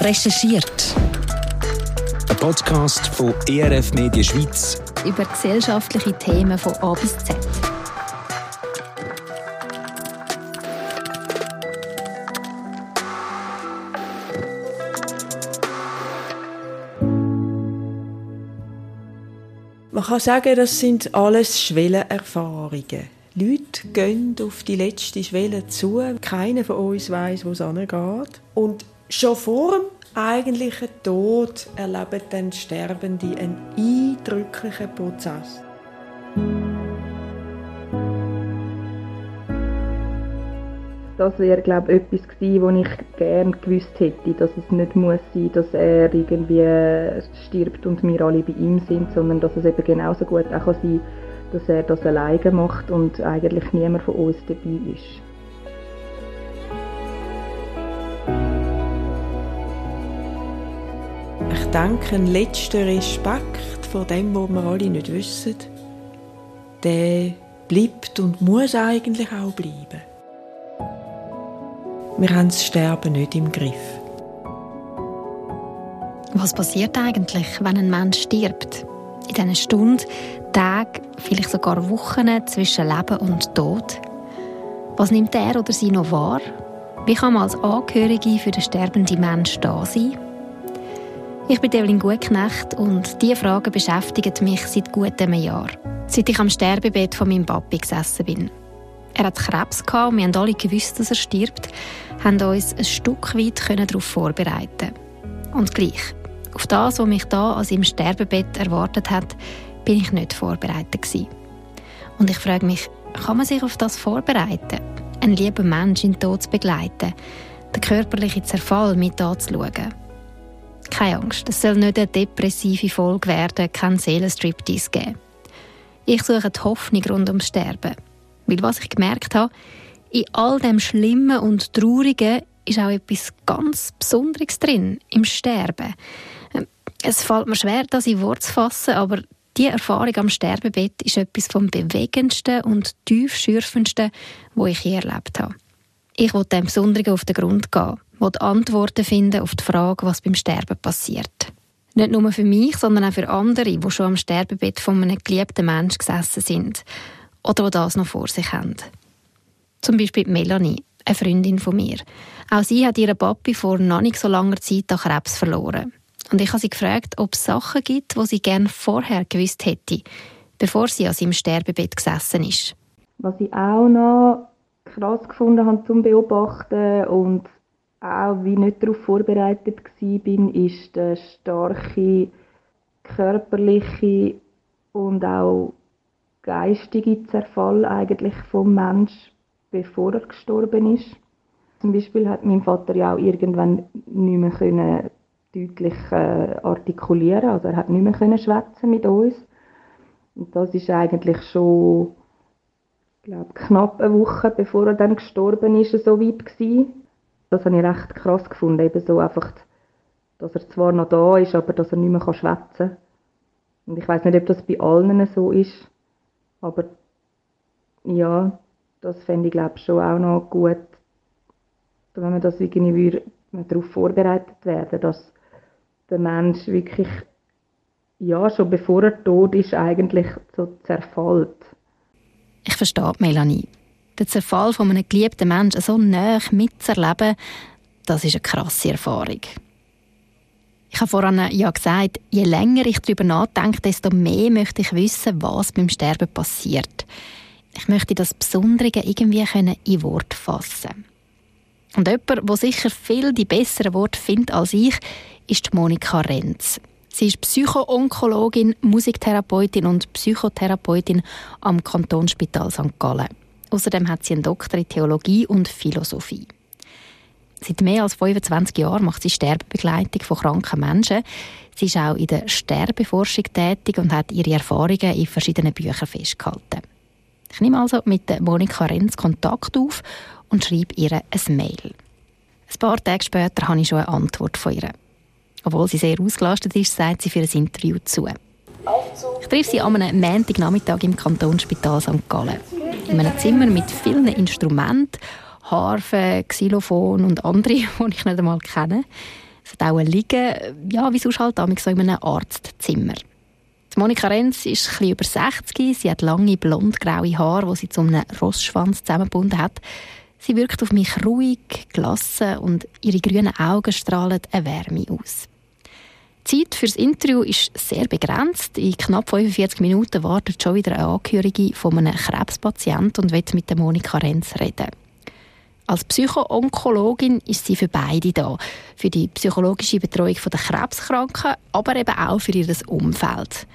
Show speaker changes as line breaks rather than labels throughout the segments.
Recherchiert.
Ein Podcast von ERF Media Schweiz
über gesellschaftliche Themen von A bis Z.
Man kann sagen, das sind alles Schwellenerfahrungen. Leute gehen auf die letzte Schwelle zu. Keiner von uns weiß, wo es angeht. Und schon vor dem eigentlichen Tod erleben dann Sterbende einen eindrücklichen Prozess.
Das wäre, glaube ich, etwas gewesen, was ich gerne gewusst hätte, dass es nicht muss sein, dass er irgendwie stirbt und wir alle bei ihm sind, sondern dass es eben genauso gut auch sein kann, dass er das alleine macht und eigentlich niemand von uns dabei ist.
Denke, ein letzter Respekt vor dem, was wir alle nicht wissen, der bleibt und muss eigentlich auch bleiben. Wir haben das Sterben nicht im Griff.
Was passiert eigentlich, wenn ein Mensch stirbt? In diesen Stunden, Tagen, vielleicht sogar Wochen zwischen Leben und Tod? Was nimmt er oder sie noch wahr? Wie kann man als Angehörige für den sterbenden Menschen da sein? Ich bin Evelyn Gutknecht und diese Fragen beschäftigen mich seit gut einem Jahr. Seit ich am Sterbebett von meinem Papi gesessen bin. Er hat Krebs gehabt und wir haben alle gewusst, dass er stirbt, haben uns ein Stück weit darauf vorbereiten Und gleich, auf das, was mich da an seinem Sterbebett erwartet hat, bin ich nicht vorbereitet gewesen. Und ich frage mich, kann man sich auf das vorbereiten? Einen lieben Mensch in den Tod zu begleiten, den körperlichen Zerfall mit anzuschauen? Keine Angst, es soll nicht eine depressive Folge werden, kein Seelenstriptease geben. Ich suche die Hoffnung rund ums Sterben. Weil was ich gemerkt habe, in all dem Schlimmen und Traurigen ist auch etwas ganz Besonderes drin, im Sterben. Ähm, es fällt mir schwer, das in Worte zu fassen, aber die Erfahrung am Sterbebett ist etwas vom bewegendsten und tiefschürfendsten, wo ich je erlebt habe. Ich wollte dem Besonderen auf den Grund gehen, wollte Antworten finden auf die Frage, was beim Sterben passiert. Nicht nur für mich, sondern auch für andere, die schon am Sterbebett von einem geliebten Menschen gesessen sind oder die das noch vor sich haben. Zum Beispiel Melanie, eine Freundin von mir. Auch sie hat ihren Papi vor noch nicht so langer Zeit an Krebs verloren. Und ich habe sie gefragt, ob es Sachen gibt, die sie gerne vorher gewusst hätte, bevor sie an seinem Sterbebett gesessen ist.
Was ich auch noch krass gefunden habe zum Beobachten und auch wie nicht darauf vorbereitet war, ist der starke körperliche und auch geistige Zerfall eigentlich vom Mensch, bevor er gestorben ist. Zum Beispiel hat mein Vater ja auch irgendwann nicht mehr können deutlich äh, artikulieren, also er hat nicht mehr können schwätzen mit uns. Und das ist eigentlich schon, glaube knapp eine Woche bevor er dann gestorben ist, so weit gewesen. Das habe ich recht krass gefunden, eben so einfach, dass er zwar noch da ist, aber dass er nicht mehr schwätzen kann. Und ich weiß nicht, ob das bei allen so ist, aber ja, das fände ich glaube schon auch noch gut, wenn man das irgendwie darauf vorbereitet werden, dass der Mensch wirklich, ja, schon bevor er tot ist, eigentlich so zerfällt.
Ich verstehe Melanie. Den Zerfall von einem geliebten Menschen so nah mitzuerleben, das ist eine krasse Erfahrung. Ich habe vorhin ja gesagt, je länger ich darüber nachdenke, desto mehr möchte ich wissen, was beim Sterben passiert. Ich möchte das Besondere irgendwie in Wort fassen. Und jemand, der sicher viel die besseren Worte findet als ich, ist Monika Renz. Sie ist Psychoonkologin, Musiktherapeutin und Psychotherapeutin am Kantonsspital St. Gallen. Außerdem hat sie einen Doktor in Theologie und Philosophie. Seit mehr als 25 Jahren macht sie Sterbebegleitung von kranken Menschen. Sie ist auch in der Sterbeforschung tätig und hat ihre Erfahrungen in verschiedenen Büchern festgehalten. Ich nehme also mit Monika Renz Kontakt auf und schreibe ihr ein Mail. Ein paar Tage später habe ich schon eine Antwort von ihr. Obwohl sie sehr ausgelastet ist, sagt sie für ein Interview zu. Ich treffe sie am Montagnachmittag im Kantonsspital St. Gallen. In einem Zimmer mit vielen Instrumenten, Harfe, Xylophon und andere, die ich nicht einmal kenne. Es hat auch Liegen, ja, wie sonst halt so in einem Arztzimmer. Die Monika Renz ist etwas über 60. Sie hat lange blond-graue Haare, die sie zu einem Rossschwanz zusammengebunden hat. Sie wirkt auf mich ruhig, gelassen und ihre grünen Augen strahlen eine Wärme aus. Die Zeit für das Interview ist sehr begrenzt. In knapp 45 Minuten wartet schon wieder eine Angehörige von einem Krebspatienten und wird mit der Monika Renz reden. Als Psychoonkologin ist sie für beide da. Für die psychologische Betreuung der Krebskranken, aber eben auch für ihr Umfeld.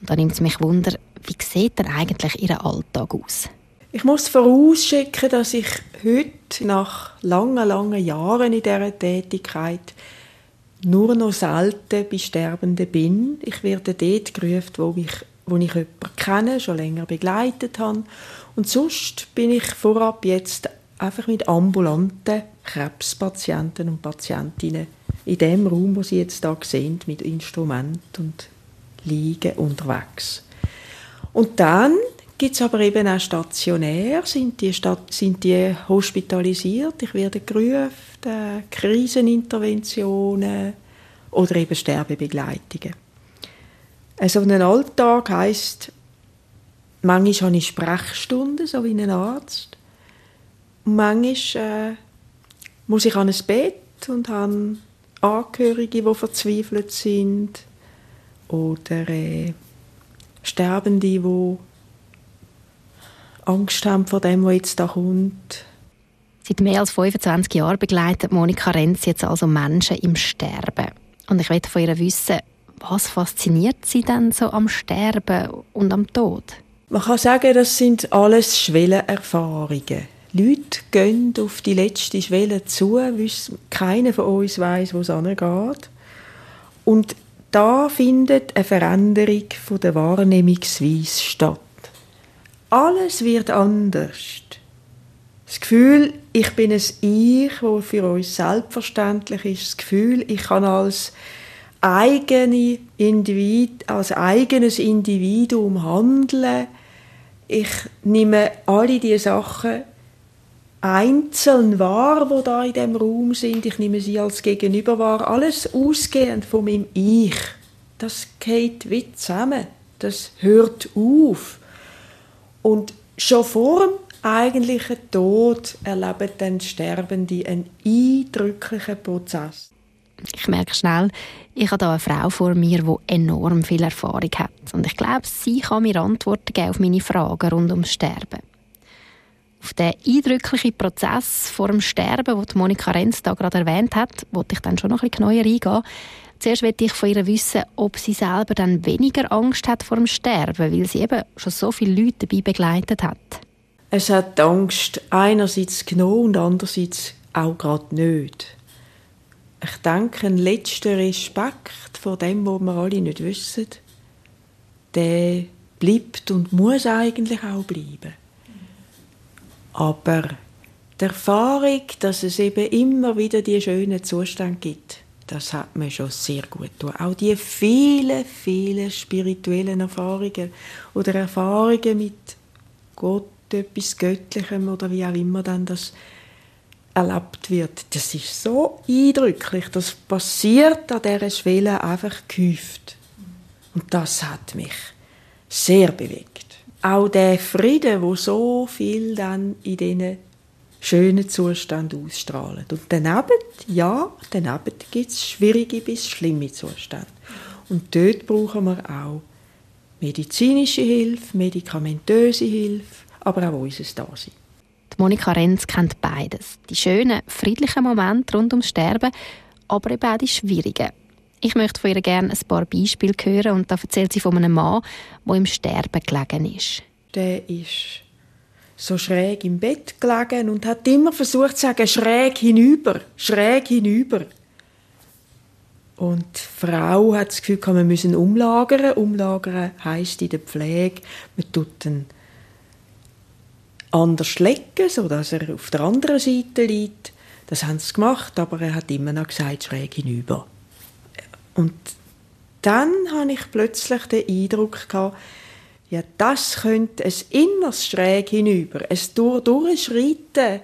Und da nimmt es mich wunder, wie sieht denn eigentlich ihr Alltag aus?
Ich muss vorausschicken, dass ich heute, nach langen, langen Jahren in dieser Tätigkeit, nur noch selten bei Sterbenden bin. Ich werde dort gerufen, wo ich, wo ich jemanden kenne, schon länger begleitet habe. Und sonst bin ich vorab jetzt einfach mit ambulanten Krebspatienten und Patientinnen in dem Raum, wo Sie jetzt da sehen, mit Instrument und Liegen unterwegs. Und dann gibt es aber eben auch stationär, sind die, sind die hospitalisiert, ich werde gerufen, Kriseninterventionen oder eben Sterbebegleitungen. Also ein Alltag heisst, manchmal habe ich Sprechstunden, so wie ein Arzt. Manchmal äh, muss ich an ein Bett und habe Angehörige, die verzweifelt sind oder äh, Sterbende, die Angst haben vor dem, was jetzt da kommt.
Seit mehr als 25 Jahren begleitet Monika Renz jetzt also Menschen im Sterben. Und ich möchte von ihr wissen, was fasziniert sie denn so am Sterben und am Tod?
Man kann sagen, das sind alles Schwellenerfahrungen. Leute gehen auf die letzte Schwelle zu, weil keiner von uns weiß, wo es angeht. Und da findet eine Veränderung der Wahrnehmungsweise statt. Alles wird anders. Das Gefühl, ich bin ein Ich, das für uns selbstverständlich ist. Das Gefühl, ich kann als, eigene Individ als eigenes Individuum handeln. Ich nehme alle diese Sachen einzeln wahr, wo da in dem Raum sind. Ich nehme sie als Gegenüber wahr. Alles ausgehend von meinem Ich. Das geht wie zusammen. Das hört auf. Und schon vor dem eigentlichen Tod erleben dann Sterbende einen eindrücklichen Prozess.
Ich merke schnell, ich habe da eine Frau vor mir, die enorm viel Erfahrung hat. Und ich glaube, sie kann mir Antworten geben auf meine Fragen rund ums Sterben. Auf den eindrücklichen Prozess vor dem Sterben, den Monika Renz da gerade erwähnt hat, wollte ich dann schon noch ein bisschen neuer eingehen. Zuerst möchte ich von ihr wissen, ob sie selber dann weniger Angst hat vor dem Sterben, weil sie eben schon so viele Leute dabei begleitet hat.
Es hat die Angst einerseits genommen und andererseits auch gerade nicht. Ich denke, ein letzter Respekt vor dem, was wir alle nicht wissen, der bleibt und muss eigentlich auch bleiben. Aber die Erfahrung, dass es eben immer wieder die schönen Zustände gibt, das hat mir schon sehr gut getan. Auch die vielen, vielen spirituellen Erfahrungen oder Erfahrungen mit Gott, etwas Göttlichem oder wie auch immer dann das erlebt wird. Das ist so eindrücklich. Das passiert an dieser Schwelle einfach gehäuft. Und das hat mich sehr bewegt auch der Frieden, wo so viel dann in diesen schönen Zustand ausstrahlt. Und daneben, ja, daneben gibt es schwierige bis schlimme Zustände. Und dort brauchen wir auch medizinische Hilfe, medikamentöse Hilfe, aber auch unser Dasein.
Monika Renz kennt beides. Die schönen, friedlichen Momente rund ums Sterben, aber eben auch die schwierigen. Ich möchte von ihr gerne ein paar Beispiele hören und da erzählt sie von einem Mann, der im Sterben gelegen ist.
Der ist so schräg im Bett gelegen und hat immer versucht zu sagen, schräg hinüber, schräg hinüber. Und die Frau hat das Gefühl, wir müssen umlagern. Umlagern heisst in der Pflege, man tut ihn anders legen, sodass er auf der anderen Seite liegt. Das haben sie gemacht, aber er hat immer noch gesagt, schräg hinüber. Und dann habe ich plötzlich den Eindruck gehabt, ja, das könnte ein inneres Schräg hinüber, ein Durchschreiten,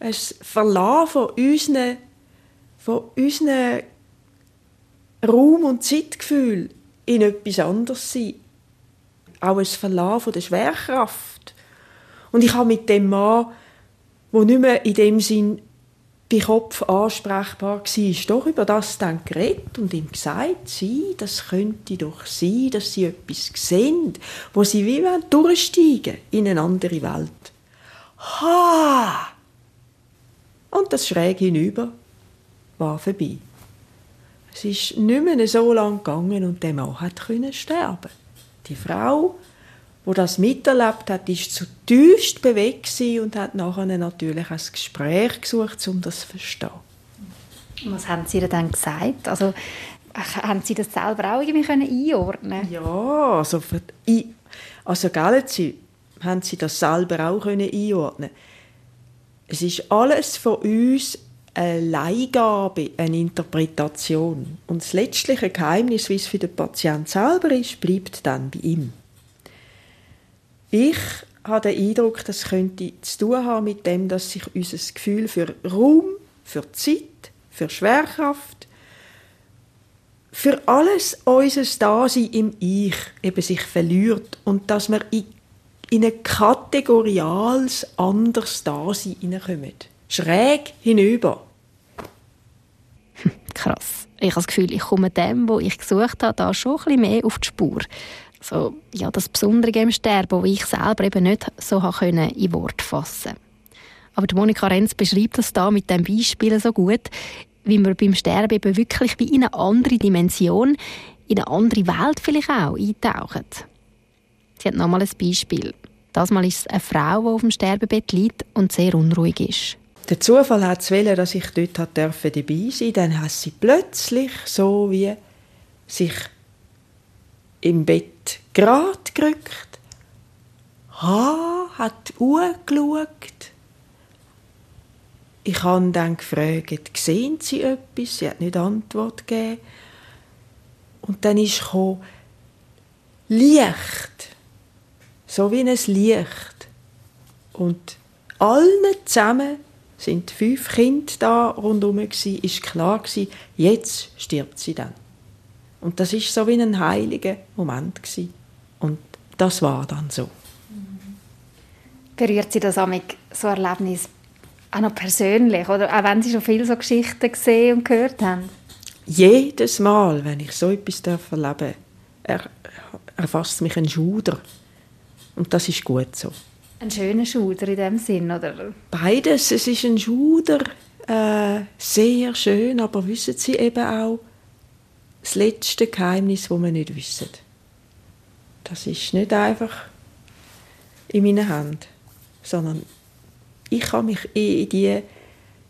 ein Verlassen von unseren, von unseren Raum- und Zeitgefühl in etwas anderes sein. Auch ein Verlassen von der Schwerkraft. Und ich habe mit dem Mann, der nicht mehr in dem Sinn bei Kopf ansprechbar war, doch über das dann geredet und ihm gesagt, sie, das könnte doch sein, dass sie etwas sehen, wo sie wie durchsteigen in eine andere Welt. Ha! Und das schräg hinüber war vorbei. Es ist nicht mehr so lang gegangen und der Mann hat sterben. Die Frau wo das miterlebt hat, ist zutiefst bewegt und hat nachher natürlich ein Gespräch gesucht, um das zu verstehen.
Was haben Sie dann gesagt? Also haben Sie das selber auch irgendwie einordnen
Ja, also, für, also gell, Sie, haben Sie das selber auch können einordnen Es ist alles von uns eine Leihgabe, eine Interpretation. Und das letztliche Geheimnis, wie es für den Patienten selber ist, bleibt dann bei ihm. Ich habe den Eindruck, das könnte zu tun haben mit dem, dass sich unser Gefühl für Raum, für Zeit, für Schwerkraft, für alles unseres Dasein im Ich eben sich verliert und dass wir in, in ein kategoriales anderes Dasein hineinkommen. Schräg hinüber.
Krass. Ich habe das Gefühl, ich komme dem, wo ich gesucht habe, da schon ein bisschen mehr auf die Spur so, ja, das Besondere im Sterben, das ich selber eben nicht so in Wort fassen Aber Monika Renz beschreibt das da mit dem Beispiel so gut, wie man beim Sterben eben wirklich wie in eine andere Dimension, in eine andere Welt vielleicht auch eintaucht. Sie hat nochmal ein Beispiel. Das Mal ist es eine Frau, die auf dem Sterbebett liegt und sehr unruhig ist.
Der Zufall hat es wollen, dass ich dort dabei sein durfte. Dann hat sie plötzlich so wie sich im Bett gerade gerückt, ha, hat angeschaut. Ich habe dann gefragt, sehen Sie etwas? Sie hat nicht Antwort gegeben. Und dann ist gekommen, Licht. So wie ein Licht. Und allen zusammen sind fünf Kinder da rundherum ist klar jetzt stirbt sie dann. Und das ist so wie ein heiliger Moment gewesen. Und das war dann so.
Berührt Sie das amig so Erlebnis auch noch persönlich oder auch wenn Sie schon viele so Geschichten gesehen und gehört haben?
Jedes Mal, wenn ich so etwas erleben darf, erfasst mich ein Schuder. Und das ist gut so.
Ein schöner Schuder in dem Sinn, oder?
Beides. Es ist ein Schuder, äh, sehr schön, aber wissen Sie eben auch, das letzte Geheimnis, das wir nicht wissen. Das ist nicht einfach in meiner Hand, sondern ich kann mich in, die,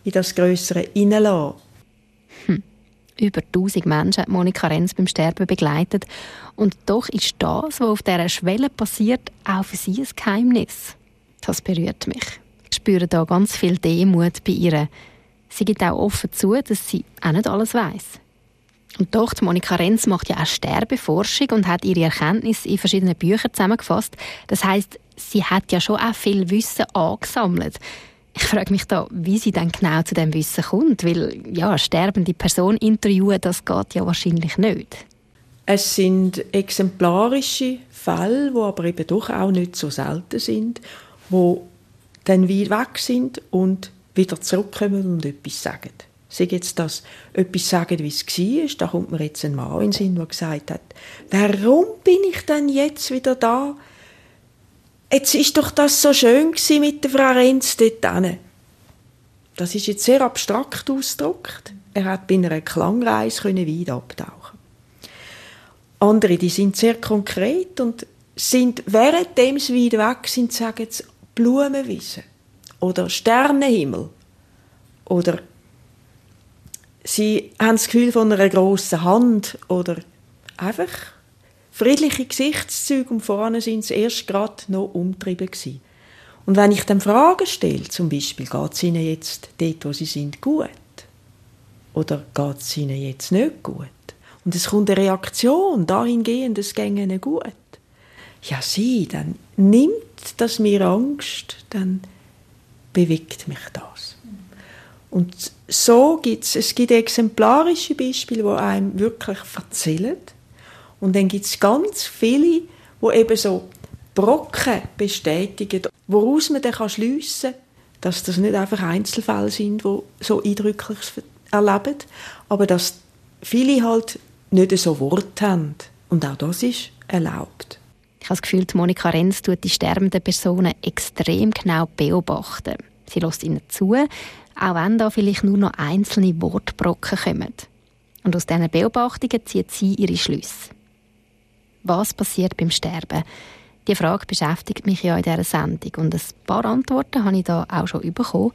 in das Größere hineinlassen.
Hm. Über 1000 Menschen hat Monika Renz beim Sterben begleitet. Und doch ist das, was auf dieser Schwelle passiert, auch für sie ein Geheimnis. Das berührt mich. Ich spüre da ganz viel Demut bei ihr. Sie gibt auch offen zu, dass sie auch nicht alles weiß. Und doch, Monika Renz macht ja auch Sterbeforschung und hat ihre Erkenntnisse in verschiedenen Büchern zusammengefasst. Das heißt, sie hat ja schon auch viel Wissen angesammelt. Ich frage mich da, wie sie dann genau zu dem Wissen kommt, weil ja, eine sterbende Person interviewen, das geht ja wahrscheinlich nicht.
Es sind exemplarische Fälle, die aber eben doch auch nicht so selten sind, wo dann weit weg sind und wieder zurückkommen und etwas sagen. Sei jetzt das etwas sagen, wie es war, da kommt mir jetzt ein Mann in den Sinn, der gesagt hat, warum bin ich denn jetzt wieder da? Jetzt ist doch das so schön mit der Frau Renz dort hin. Das ist jetzt sehr abstrakt ausgedrückt. Er hat bei einer Klangreise weit abtauchen. Andere, die sind sehr konkret und sind, währenddem sie weit weg sind, sagen sie Blumenwiese oder Sternenhimmel oder Sie haben das Gefühl von einer grossen Hand oder einfach friedliche Gesichtszüge und vorne sind sie erst gerade noch umtrieben gewesen. Und wenn ich dann Fragen stelle, zum Beispiel, geht es ihnen jetzt dort, wo sie sind, gut? Oder geht es ihnen jetzt nicht gut? Und es kommt eine Reaktion dahingehend, es ginge ihnen gut. Ja, sie, dann nimmt das mir Angst, dann bewegt mich das. Und so gibt es, gibt exemplarische Beispiele, die einem wirklich erzählen. Und dann gibt es ganz viele, die eben so Brocken bestätigen, woraus man dann schliessen kann, dass das nicht einfach Einzelfälle sind, die so eindrücklich erleben, aber dass viele halt nicht so Wort haben. Und auch das ist erlaubt.
Ich habe das Gefühl, Monika Renz tut die sterbenden Personen extrem genau beobachten. Sie lässt ihnen zu, auch wenn da vielleicht nur noch einzelne Wortbrocken kommen. Und aus diesen Beobachtungen zieht sie ihre Schlüsse. Was passiert beim Sterben? Die Frage beschäftigt mich ja in dieser Sendung und ein paar Antworten habe ich da auch schon bekommen.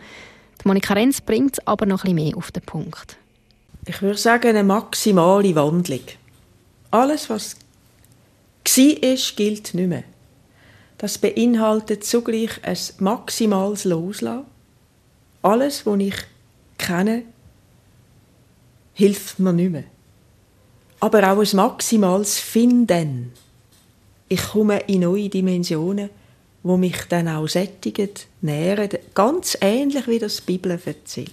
Die Monika Renz bringt es aber noch bisschen mehr auf den Punkt.
Ich würde sagen, eine maximale Wandlung. Alles, was war, gilt nicht mehr. Das beinhaltet zugleich ein maximales Loslassen. Alles, was ich kenne, hilft mir nicht mehr. Aber auch ein maximales Finden. Ich komme in neue Dimensionen, wo mich dann auch sättigen, nähren, ganz ähnlich wie das die Bibel erzählt.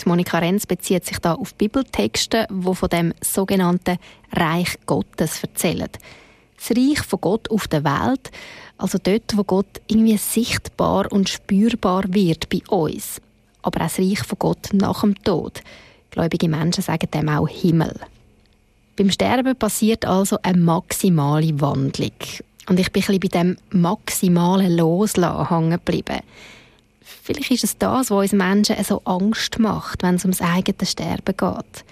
Die Monika Renz bezieht sich da auf Bibeltexte, wo von dem sogenannten Reich Gottes erzählen das Reich von Gott auf der Welt, also dort, wo Gott irgendwie sichtbar und spürbar wird bei uns. Aber auch das Reich von Gott nach dem Tod. Gläubige Menschen sagen dem auch Himmel. Beim Sterben passiert also eine maximale Wandlung. Und ich bin ein bisschen bei dem maximalen Loslassen hängen geblieben. Vielleicht ist es das, was uns Menschen so Angst macht, wenn es ums eigene Sterben geht.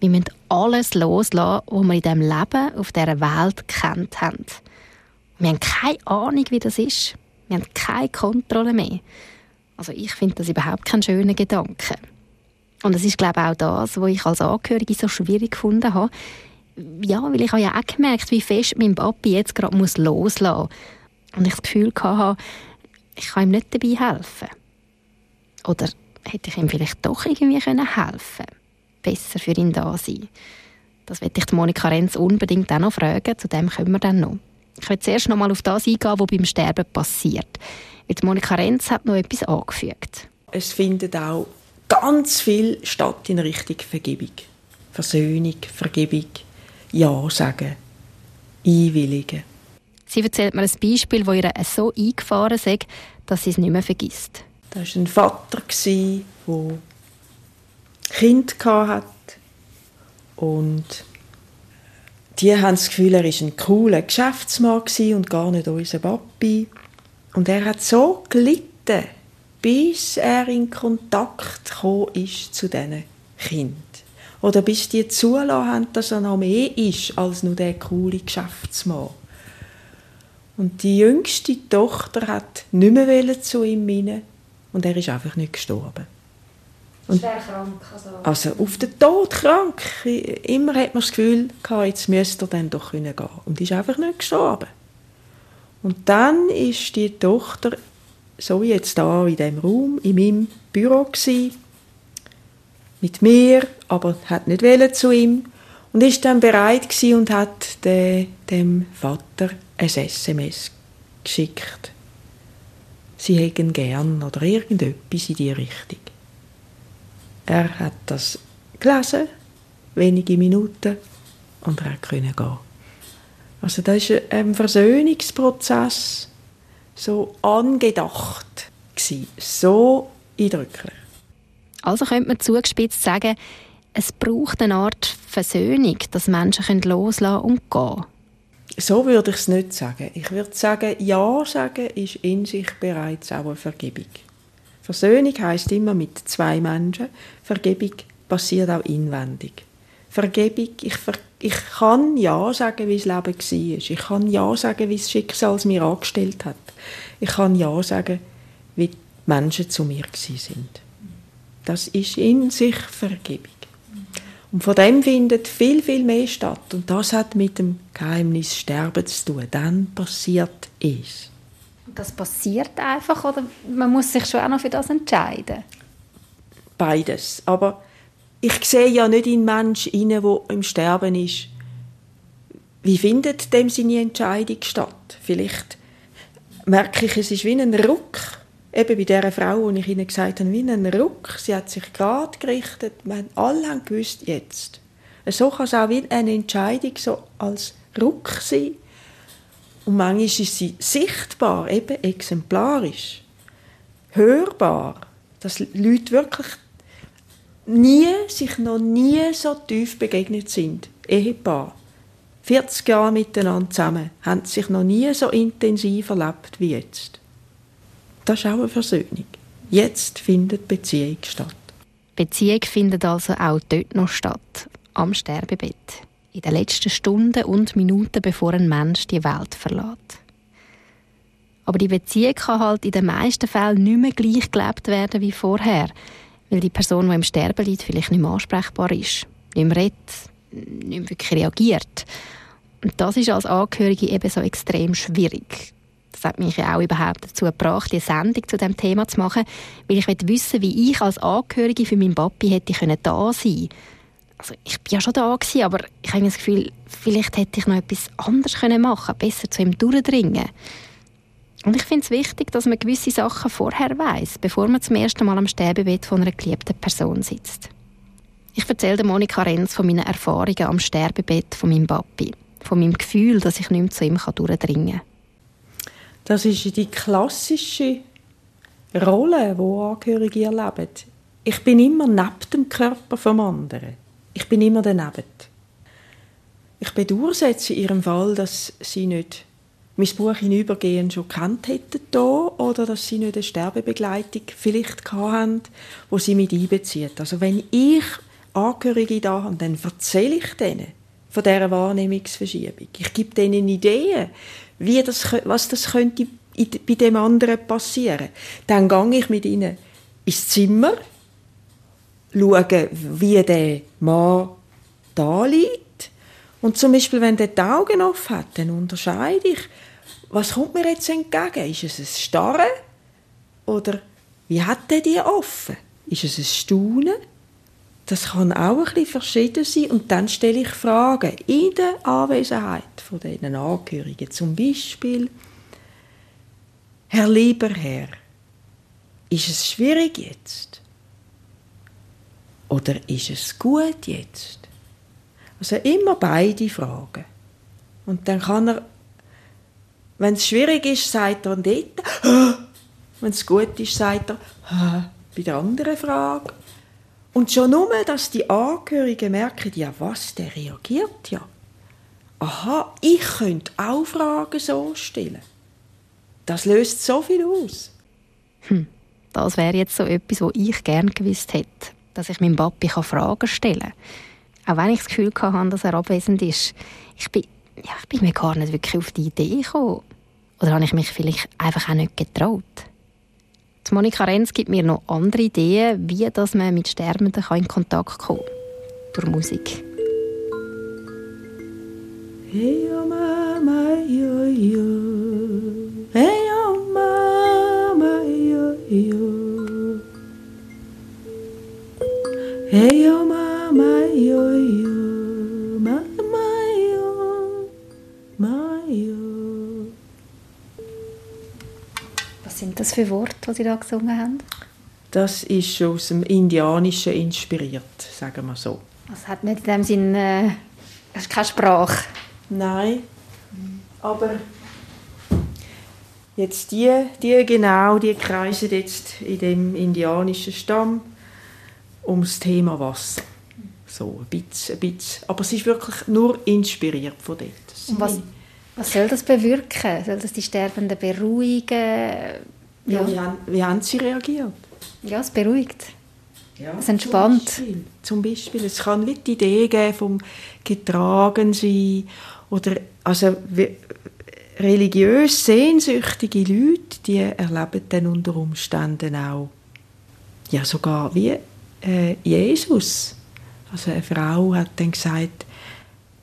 Wir müssen alles loslassen, was wir in diesem Leben auf dieser Welt kennt haben. Wir haben keine Ahnung, wie das ist. Wir haben keine Kontrolle mehr. Also ich finde das überhaupt keinen schönen Gedanke. Und es ist, glaube ich, auch das, was ich als Angehörige so schwierig gefunden habe. Ja, weil ich habe ja auch gemerkt, wie fest mein Papi jetzt gerade muss loslassen muss. Und ich das Gefühl hatte, ich kann ihm nicht dabei helfen. Oder hätte ich ihm vielleicht doch irgendwie helfen können? besser für ihn da sein? Das werde ich Monika Renz unbedingt auch noch fragen. Zu dem kommen wir dann noch. Ich will zuerst noch mal auf das eingehen, was beim Sterben passiert. Weil Monika Renz hat noch etwas angefügt.
Es findet auch ganz viel statt in Richtung Vergebung. Versöhnung, Vergebung, Ja sagen, einwilligen.
Sie erzählt mir ein Beispiel, wo ihr so eingefahren ist, dass sie es nicht mehr vergisst.
Das war ein Vater, der Kind hat und die haben das Gefühl, er war ein cooler Geschäftsmann und gar nicht unser Papi. Und er hat so gelitten, bis er in Kontakt gekommen ist zu diesen Kind Oder bis die zulassen haben, dass er noch mehr ist als nur der coole Geschäftsmann. Und die jüngste Tochter hat nicht mehr zu ihm hinein und er ist einfach nicht gestorben.
Und Schwer krank. Also.
also auf den Tod krank. Immer hat man das Gefühl, jetzt müsste er dann doch gehen können. Und ist einfach nicht gestorben. Und dann ist die Tochter, so wie jetzt da in dem Raum, in meinem Büro gewesen, mit mir, aber hat nicht wollen zu ihm und ist dann bereit gewesen und hat de, dem Vater ein SMS geschickt. Sie hätten gern oder irgendetwas in die Richtung. Er hat das gelesen, wenige Minuten, und er konnte gehen. Also das war ein Versöhnungsprozess, so angedacht, gewesen, so eindrücklich.
Also könnte man zugespitzt sagen, es braucht eine Art Versöhnung, dass Menschen loslassen und gehen
So würde ich es nicht sagen. Ich würde sagen, Ja sagen ist in sich bereits auch eine Vergebung. Versöhnung heißt immer mit zwei Menschen. Vergebung passiert auch inwendig. Vergebung, ich, ver ich kann Ja sagen, wie das Leben war. Ich kann Ja sagen, wie das Schicksal es mir angestellt hat. Ich kann Ja sagen, wie die Menschen zu mir sind. Das ist in sich Vergebung. Und von dem findet viel, viel mehr statt. Und das hat mit dem Geheimnis Sterben zu tun. Dann passiert es
das passiert einfach oder man muss sich schon auch noch für das entscheiden?
Beides. Aber ich sehe ja nicht in einen Menschen der im Sterben ist. Wie findet dem seine Entscheidung statt? Vielleicht merke ich, es ist wie ein Ruck. eben bei dieser Frau, die ich Ihnen gesagt habe, wie ein Ruck. Sie hat sich gerade gerichtet. Wir alle haben gewusst, jetzt. So kann es auch wie eine Entscheidung so als Ruck sein. Und manchmal ist sie sichtbar, eben exemplarisch, hörbar, dass Leute wirklich nie, sich noch nie so tief begegnet sind. Ehepaar. 40 Jahre miteinander zusammen, haben sich noch nie so intensiv erlebt wie jetzt. Das ist auch eine Versöhnung. Jetzt findet Beziehung statt.
Beziehung findet also auch dort noch statt, am Sterbebett. In den letzten Stunden und Minuten, bevor ein Mensch die Welt verlässt. Aber die Beziehung kann halt in den meisten Fällen nicht mehr gleich gelebt werden wie vorher, weil die Person, die im Sterben liegt, vielleicht nicht mehr ansprechbar ist, nicht mehr redet, nicht mehr wirklich reagiert. Und das ist als Angehörige eben so extrem schwierig. Das hat mich ja auch überhaupt dazu gebracht, die Sendung zu dem Thema zu machen, weil ich wissen wie ich als Angehörige für meinen Papi hätte können da sein also ich bin ja schon da gewesen, aber ich habe das Gefühl, vielleicht hätte ich noch etwas anderes können machen besser zu ihm durchdringen. Und ich finde es wichtig, dass man gewisse Sachen vorher weiß, bevor man zum ersten Mal am Sterbebett von einer geliebten Person sitzt. Ich erzähle Monika Renz von meinen Erfahrungen am Sterbebett von meinem Papi, von meinem Gefühl, dass ich nicht mehr zu ihm durchdringen kann.
Das ist die klassische Rolle, die Angehörige erleben. Ich bin immer neben dem Körper vom anderen. Ich bin immer daneben. Ich bedauere in ihrem Fall, dass sie nicht mein Buch hinübergehend schon kennt hätten oder dass sie nicht eine Sterbebegleitung vielleicht hatten, wo sie mit einbezieht. Also wenn ich Angehörige da habe, dann erzähle ich denen von dieser Wahrnehmungsverschiebung. Ich gebe denen Ideen, wie das, was das könnte bei dem anderen passieren. Dann gehe ich mit ihnen ins Zimmer, schaue, wie der Mann da liegt. Und zum Beispiel, wenn der die Augen offen hat, dann unterscheide ich, was kommt mir jetzt entgegen? Ist es ein Starren? Oder wie hat der die offen? Ist es ein Staunen? Das kann auch ein bisschen verschieden sein. Und dann stelle ich Fragen in der Anwesenheit von diesen Angehörigen. Zum Beispiel, Herr lieber Herr, ist es schwierig jetzt? Oder ist es gut jetzt? Also immer beide Fragen. Und dann kann er, wenn es schwierig ist, sagt er dort, wenn es gut ist, sagt er, bei der anderen Frage. Und schon nur, dass die Angehörigen merken, ja was, der reagiert ja. Aha, ich könnte auch Fragen so stellen. Das löst so viel aus.
Hm, das wäre jetzt so etwas, wo ich gern gewusst hätte, dass ich meinem Papi Fragen stellen kann. Auch wenn ich das Gefühl hatte, dass er abwesend ist. Ich bin, ja, ich bin mir gar nicht wirklich auf die Idee gekommen. Oder habe ich mich vielleicht einfach auch nicht getraut? Die Monika Renz gibt mir noch andere Ideen, wie dass man mit Sterbenden in Kontakt kommen kann. Durch Musik.
Hey, oh
für Worte, die Sie da gesungen haben?
Das ist schon aus dem Indianischen inspiriert, sagen wir so.
Was hat man in dem Sinn? Äh, das ist keine Sprache.
Nein, aber jetzt die, die genau, die kreisen jetzt in dem indianischen Stamm ums Thema Wasser. So ein bisschen, ein bisschen. Aber es ist wirklich nur inspiriert von dort.
Was, was soll das bewirken? Soll das die Sterbenden beruhigen?
Ja. wie, haben, wie haben sie reagiert?
Ja, es beruhigt. Ja, es entspannt.
Zum Beispiel, zum Beispiel. Es kann wie die Idee geben vom getragen sein oder also religiös sehnsüchtige Leute, die erleben dann unter Umständen auch ja sogar wie äh, Jesus. Also eine Frau hat dann gesagt,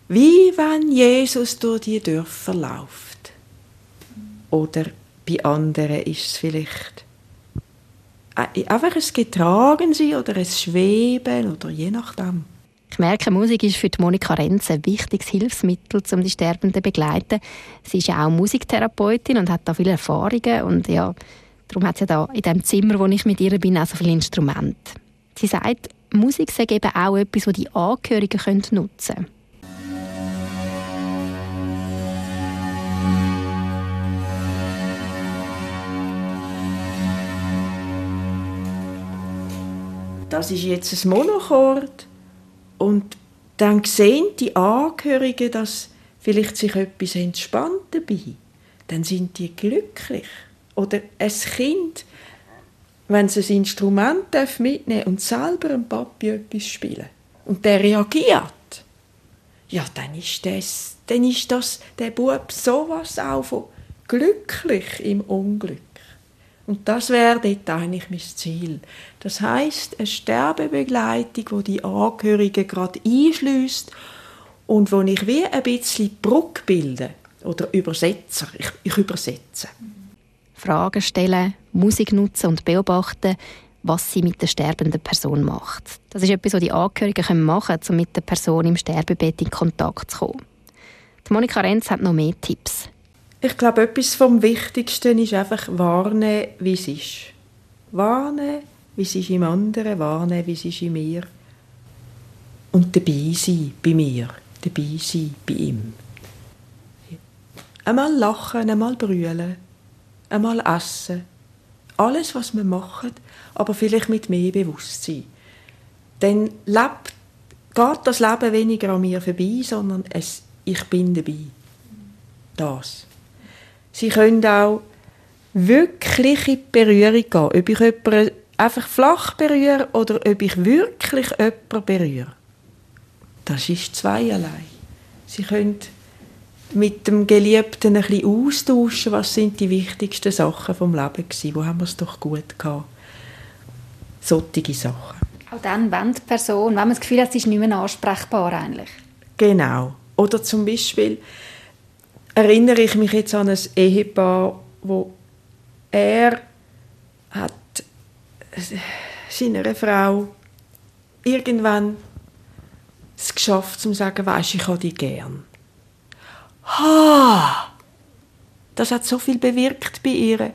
wie wenn Jesus durch die Dörfer läuft. Oder bei anderen ist es vielleicht einfach ein Getragensein oder ein Schweben oder je nachdem.
Ich merke, Musik ist für Monika Renz ein wichtiges Hilfsmittel, um die Sterbenden zu begleiten. Sie ist ja auch Musiktherapeutin und hat da viele Erfahrungen und ja, Darum hat sie da in dem Zimmer, wo ich mit ihr bin, auch so viele Instrumente. Sie sagt, Musik sei eben auch etwas, das die Angehörigen nutzen können.
Das ist jetzt ein Monochord und dann sehen die Angehörigen, dass vielleicht sich etwas entspannt dabei. Dann sind die glücklich. Oder ein Kind, wenn es ein Instrument mitnehmen und selber einem Papi etwas spielen und der reagiert, ja, dann ist das, dann ist das der Bub sowas auch von glücklich im Unglück. Und das wäre dort eigentlich mein Ziel. Das heißt, eine Sterbebegleitung, wo die Angehörigen gerade einschließt und wo ich wie ein bisschen Brücke bilde oder Übersetzer. Ich, ich übersetze.
Fragen stellen, Musik nutzen und beobachten, was sie mit der sterbenden Person macht. Das ist etwas, was die Angehörigen machen können, um mit der Person im Sterbebett in Kontakt zu kommen. Die Monika Renz hat noch mehr Tipps.
Ich glaube, etwas vom Wichtigsten ist einfach wahrnehmen, wie es ist. Wahrnehmen, wie es ist im anderen, wahrnehmen, wie es ist in mir. Und dabei sein bei mir, dabei sein bei ihm. Einmal lachen, einmal brüllen, einmal essen. Alles, was wir machen, aber vielleicht mit mehr Bewusstsein. Dann lebt, geht das Leben weniger an mir vorbei, sondern es, ich bin dabei. Das. Sie können auch wirklich in die Berührung gehen. Ob ich jemanden einfach flach berühre oder ob ich wirklich jemanden berühre. Das ist zweierlei. Sie können mit dem Geliebten ein bisschen austauschen, was sind die wichtigsten Sachen vom Leben gewesen, wo haben wir es doch gut gehabt. Solche Sachen.
Auch dann, wenn die Person, wenn man das Gefühl hat, sie ist nicht mehr ansprechbar eigentlich.
Genau. Oder zum Beispiel, erinnere ich mich jetzt an ein Ehepaar, wo er hat seiner Frau irgendwann es geschafft, zu sagen, weisst, ich habe dich gern. Ha! Das hat so viel bewirkt bei ihr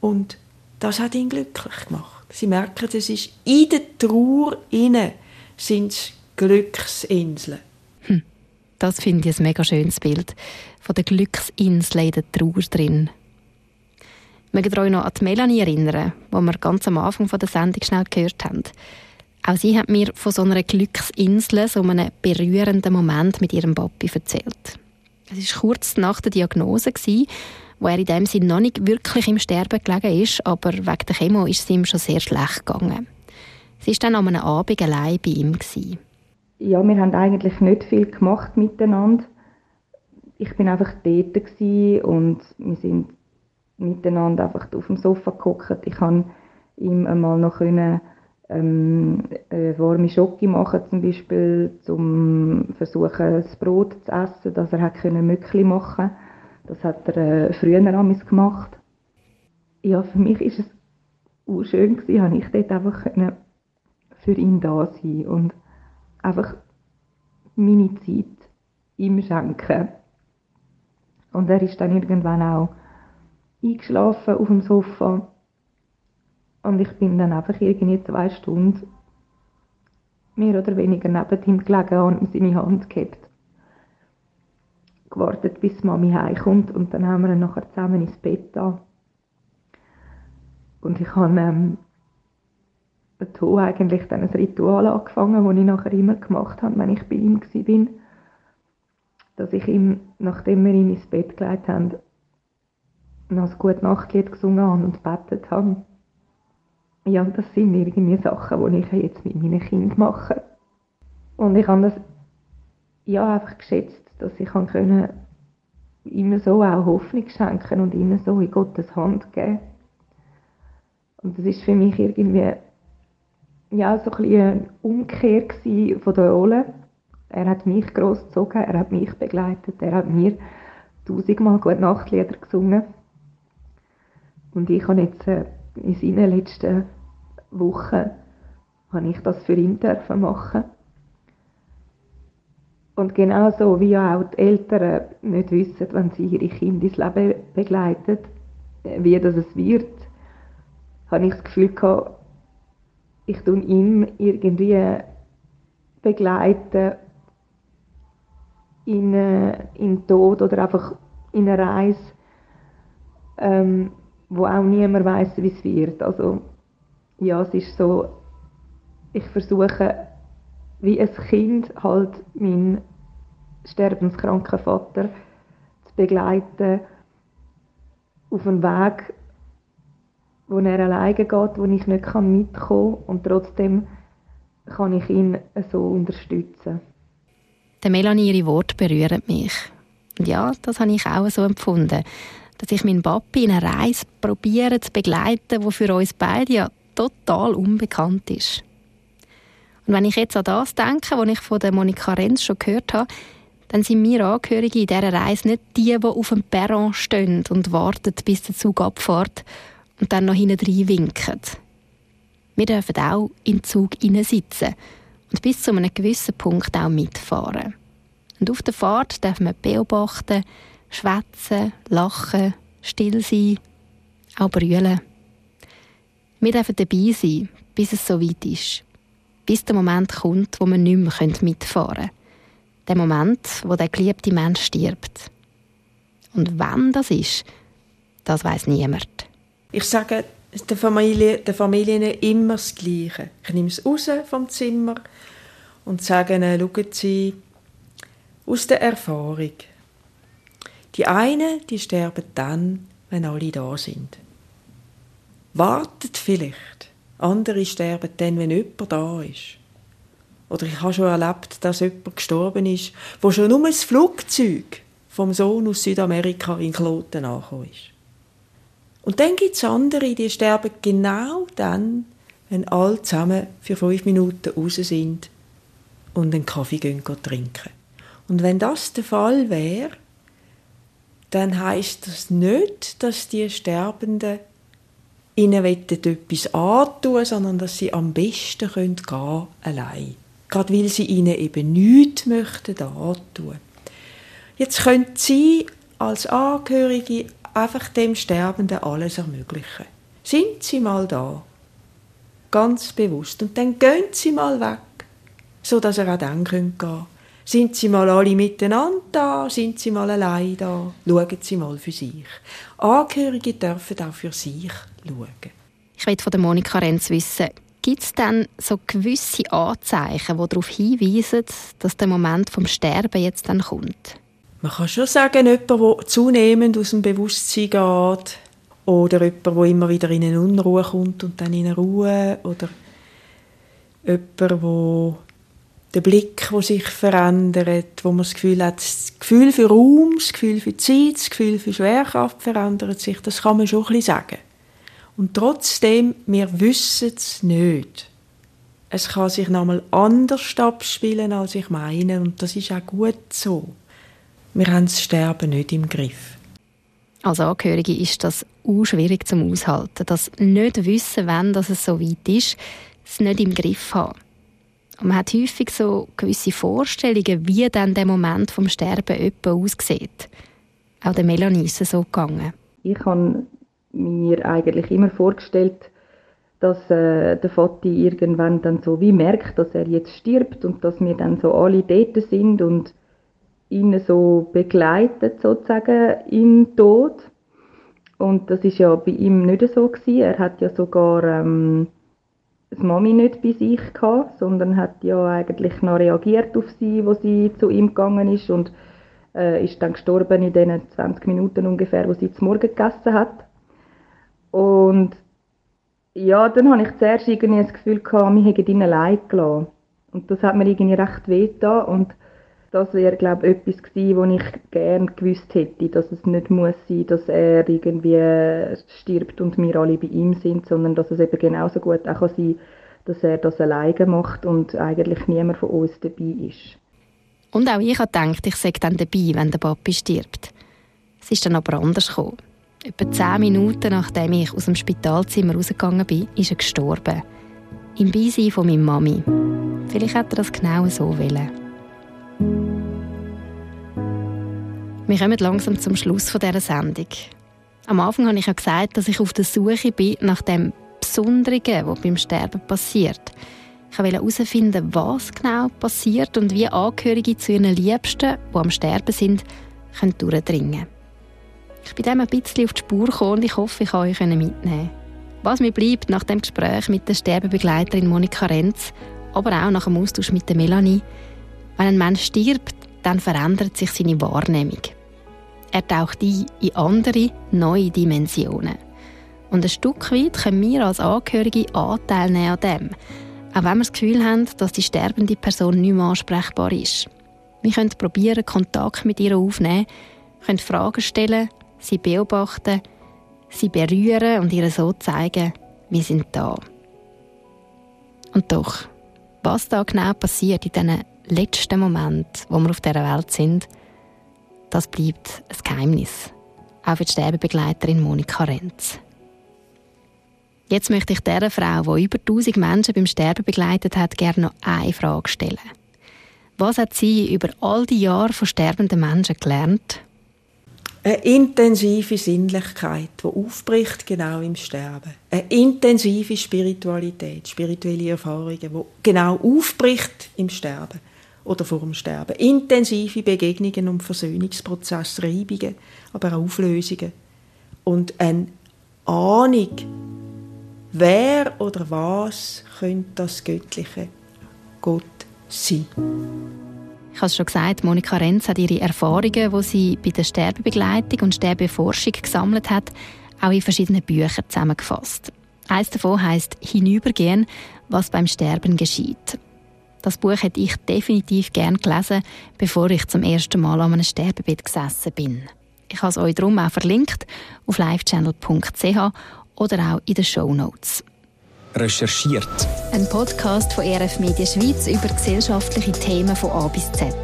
und das hat ihn glücklich gemacht. Sie merken, es ist in der Trauer inne sind Glücksinseln.
Hm. Das finde ich ein mega schönes Bild von der Glücksinsel in der Trauer drin. Mögt ihr euch noch an die Melanie erinnern, die wir ganz am Anfang der Sendung schnell gehört haben? Auch sie hat mir von so einer Glücksinsel, so einem berührenden Moment mit ihrem Papi erzählt. Es war kurz nach der Diagnose, wo er in dem Sinne noch nicht wirklich im Sterben gelegen ist, aber wegen der Chemo ist es ihm schon sehr schlecht gegangen. Sie war dann an einem Abend allein bei ihm.
Ja, wir haben eigentlich nicht viel gemacht miteinander ich bin einfach dort und wir sind miteinander einfach auf dem Sofa geguckt. Ich kann ihm einmal noch können, ähm, warme Schoki machen, zum Beispiel, zum versuchen, das Brot zu essen, dass er hat können Mückli machen Das hat er äh, früher amigs gemacht. Ja, für mich ist es auch schön habe ich dort einfach können für ihn da sein und einfach meine Zeit ihm schenken. Und er ist dann irgendwann auch eingeschlafen auf dem Sofa. Und ich bin dann einfach irgendwie zwei Stunden mehr oder weniger neben ihm gelegen und ihm seine Hand gehabt. Gewartet, bis Mami heimkommt und dann haben wir ihn nachher zusammen ins Bett da. Und ich habe ähm, eigentlich dann ein Ritual angefangen, das ich nachher immer gemacht habe, wenn ich bei ihm war dass ich ihm, nachdem wir ihn ins Bett gelegt haben, noch ein gute Nachtlied gesungen habe und betet habe. Ja, das sind irgendwie Sachen, die ich jetzt mit meinen Kindern mache. Und ich habe das ja einfach geschätzt, dass ich können ihnen so auch Hoffnung schenken und ihnen so in Gottes Hand geben. Und das ist für mich irgendwie ja, so ein bisschen eine Umkehr von der Rolle er hat mich großgezogen, er hat mich begleitet, er hat mir tausendmal gute Nachtlieder gesungen. Und ich habe jetzt äh, in seinen letzten Wochen habe ich das für ihn dürfen machen. Und genauso wie auch die Eltern nicht wissen, wenn sie ihre Kinder ins Leben begleiten, wie das es wird, habe ich das Gefühl gehabt, ich tue ihm irgendwie begleiten in, äh, in Tod oder einfach in eine Reise, ähm, wo auch niemand weiß, wie es wird. Also ja, es ist so, ich versuche wie ein Kind halt meinen sterbenskranken Vater zu begleiten auf einen Weg, wo er alleine geht, wo ich nicht mitkommen kann und trotzdem kann ich ihn so unterstützen.
Der Melanie, ihre Worte berühren mich. Und ja, das habe ich auch so empfunden, dass ich meinen Papi in einer Reise probiere zu begleiten, die für uns beide ja total unbekannt ist. Und wenn ich jetzt an das denke, was ich von der Monika Renz schon gehört habe, dann sind wir Angehörige in dieser Reise nicht die, die auf dem Perron stehen und warten, bis der Zug abfährt und dann noch hinten winken. Wir dürfen auch den Zug sitzen und bis zu einem gewissen Punkt auch mitfahren. Und auf der Fahrt dürfen wir beobachten, schwätzen, lachen, still sein, auch brüllen. Wir dürfen dabei sein, bis es so weit ist. Bis der Moment kommt, wo wir nicht mehr mitfahren können. Der Moment, wo der geliebte Mensch stirbt. Und wann das ist, das weiß niemand.
Ich sage der Familie, der Familien immer das Gleiche. Ich nehme es raus vom Zimmer und sage ihnen, schauen Sie, aus der Erfahrung, die einen, die sterben dann, wenn alle da sind. Wartet vielleicht. Andere sterben dann, wenn jemand da ist. Oder ich habe schon erlebt, dass jemand gestorben ist, wo schon nur das Flugzeug vom Sohn aus Südamerika in Kloten angekommen ist. Und dann gibt es andere, die sterben genau dann, wenn alle zusammen für fünf Minuten raus sind und einen Kaffee gehen, gehen trinken. Und wenn das der Fall wäre, dann heißt das nicht, dass die Sterbenden ihnen etwas antun sondern dass sie am besten gehen können, allein. Gerade weil sie ihnen eben nichts möchten antun. Jetzt können sie als Angehörige einfach dem Sterbenden alles ermöglichen. Sind Sie mal da. Ganz bewusst. Und dann gehen Sie mal weg, so dass er auch dann gehen kann. Sind Sie mal alle miteinander da? Sind Sie mal allein da? Schauen Sie mal für sich. Angehörige dürfen auch für sich schauen.
Ich will von Monika Renz wissen, gibt es denn so gewisse Anzeichen, die darauf hinweisen, dass der Moment vom Sterben jetzt dann kommt?
Man kann schon sagen, jemand, der zunehmend aus dem Bewusstsein geht, oder jemand, der immer wieder in eine Unruhe kommt und dann in eine Ruhe, oder jemand, der der Blick, der sich verändert, wo man das Gefühl hat, das Gefühl für Raum, das Gefühl für Zeit, das Gefühl für Schwerkraft verändert sich, das kann man schon ein bisschen sagen. Und trotzdem, wir wissen es nicht. Es kann sich nochmal anders abspielen, als ich meine, und das ist auch gut so wir haben das Sterben nicht im Griff.
Als Angehörige ist das auch schwierig zum Aushalten. Das nicht wissen, wann das es so weit ist, es nicht im Griff haben. Und man hat häufig so gewisse Vorstellungen, wie dann der Moment vom Sterben etwa aussieht. Auch der Melanie ist es so gegangen.
Ich habe mir eigentlich immer vorgestellt, dass äh, der Vati irgendwann dann so wie merkt, dass er jetzt stirbt und dass wir dann so alle dort sind und ihn so begleitet sozusagen im Tod. Und das ist ja bei ihm nicht so gewesen. Er hat ja sogar ähm, das Mami nicht bei sich gehabt, sondern hat ja eigentlich noch reagiert auf sie, wo sie zu ihm gegangen ist und äh, ist dann gestorben in den 20 Minuten ungefähr, wo sie zum Morgen gegessen hat. Und ja, dann habe ich zuerst irgendwie das Gefühl gehabt, wir hätten ihn allein gelassen. Und das hat mir irgendwie recht weh und das wäre, glaube ich, etwas gewesen, wo ich gerne gewusst hätte, dass es nicht muss sein, dass er irgendwie stirbt und wir alle bei ihm sind, sondern dass es eben genauso gut auch kann sein dass er das alleine macht und eigentlich niemand von uns dabei ist.
Und auch ich habe gedacht, ich sei dann dabei, wenn der Papi stirbt. Es ist dann aber anders gekommen. Etwa zehn Minuten nachdem ich aus dem Spitalzimmer rausgegangen bin, ist er gestorben. Im Beisein von meiner Mami. Vielleicht hätte er das genau so wollen. Wir kommen langsam zum Schluss dieser Sendung. Am Anfang habe ich ja gesagt, dass ich auf der Suche bin nach dem Besonderungen, was beim Sterben passiert. Ich wollte herausfinden, was genau passiert und wie Angehörige zu ihren Liebsten, die am Sterben sind, können durchdringen. Ich bin dem ein bisschen auf die Spur gekommen und ich hoffe, ich kann euch mitnehmen. Was mir bleibt nach dem Gespräch mit der Sterbebegleiterin Monika Renz, aber auch nach dem Austausch mit der Melanie, wenn ein Mensch stirbt, dann verändert sich seine Wahrnehmung. Er taucht ein in andere, neue Dimensionen. Und ein Stück weit können wir als Angehörige Anteil nehmen an dem, auch wenn wir das Gefühl haben, dass die sterbende Person nicht mehr ansprechbar ist. Wir können probieren, Kontakt mit ihr aufnehmen, können Fragen stellen, sie beobachten, sie berühren und ihr so zeigen, wir sind da. Und doch, was da genau passiert in diesen letzten Moment, wo wir auf dieser Welt sind, das bleibt ein Geheimnis. Auch für die Sterbebegleiterin Monika Renz. Jetzt möchte ich dieser Frau, die über 1000 Menschen beim Sterben begleitet hat, gerne noch eine Frage stellen. Was hat sie über all die Jahre von sterbenden Menschen gelernt?
Eine intensive Sinnlichkeit, die aufbricht genau im Sterben. Eine intensive Spiritualität, spirituelle Erfahrungen, die genau aufbricht im Sterben oder vor dem Sterben. Intensive Begegnungen und Versöhnungsprozesse, Reibungen, aber auch Auflösungen. Und eine Ahnung, wer oder was könnte das göttliche Gott sein.
Ich habe es schon gesagt, Monika Renz hat ihre Erfahrungen, die sie bei der Sterbebegleitung und Sterbeforschung gesammelt hat, auch in verschiedenen Büchern zusammengefasst. Eines davon heißt Hinübergehen, was beim Sterben geschieht. Das Buch hätte ich definitiv gern gelesen, bevor ich zum ersten Mal an einem Sterbebett gesessen bin. Ich habe es euch darum auch verlinkt auf livechannel.ch oder auch in den Show Notes.
Recherchiert.
Ein Podcast von RF Media Schweiz über gesellschaftliche Themen von A bis Z.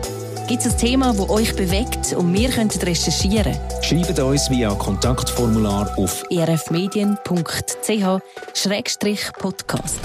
Gibt es ein Thema, das euch bewegt und wir können recherchieren?
Schreibt uns via Kontaktformular auf
rfmedien.ch-podcast.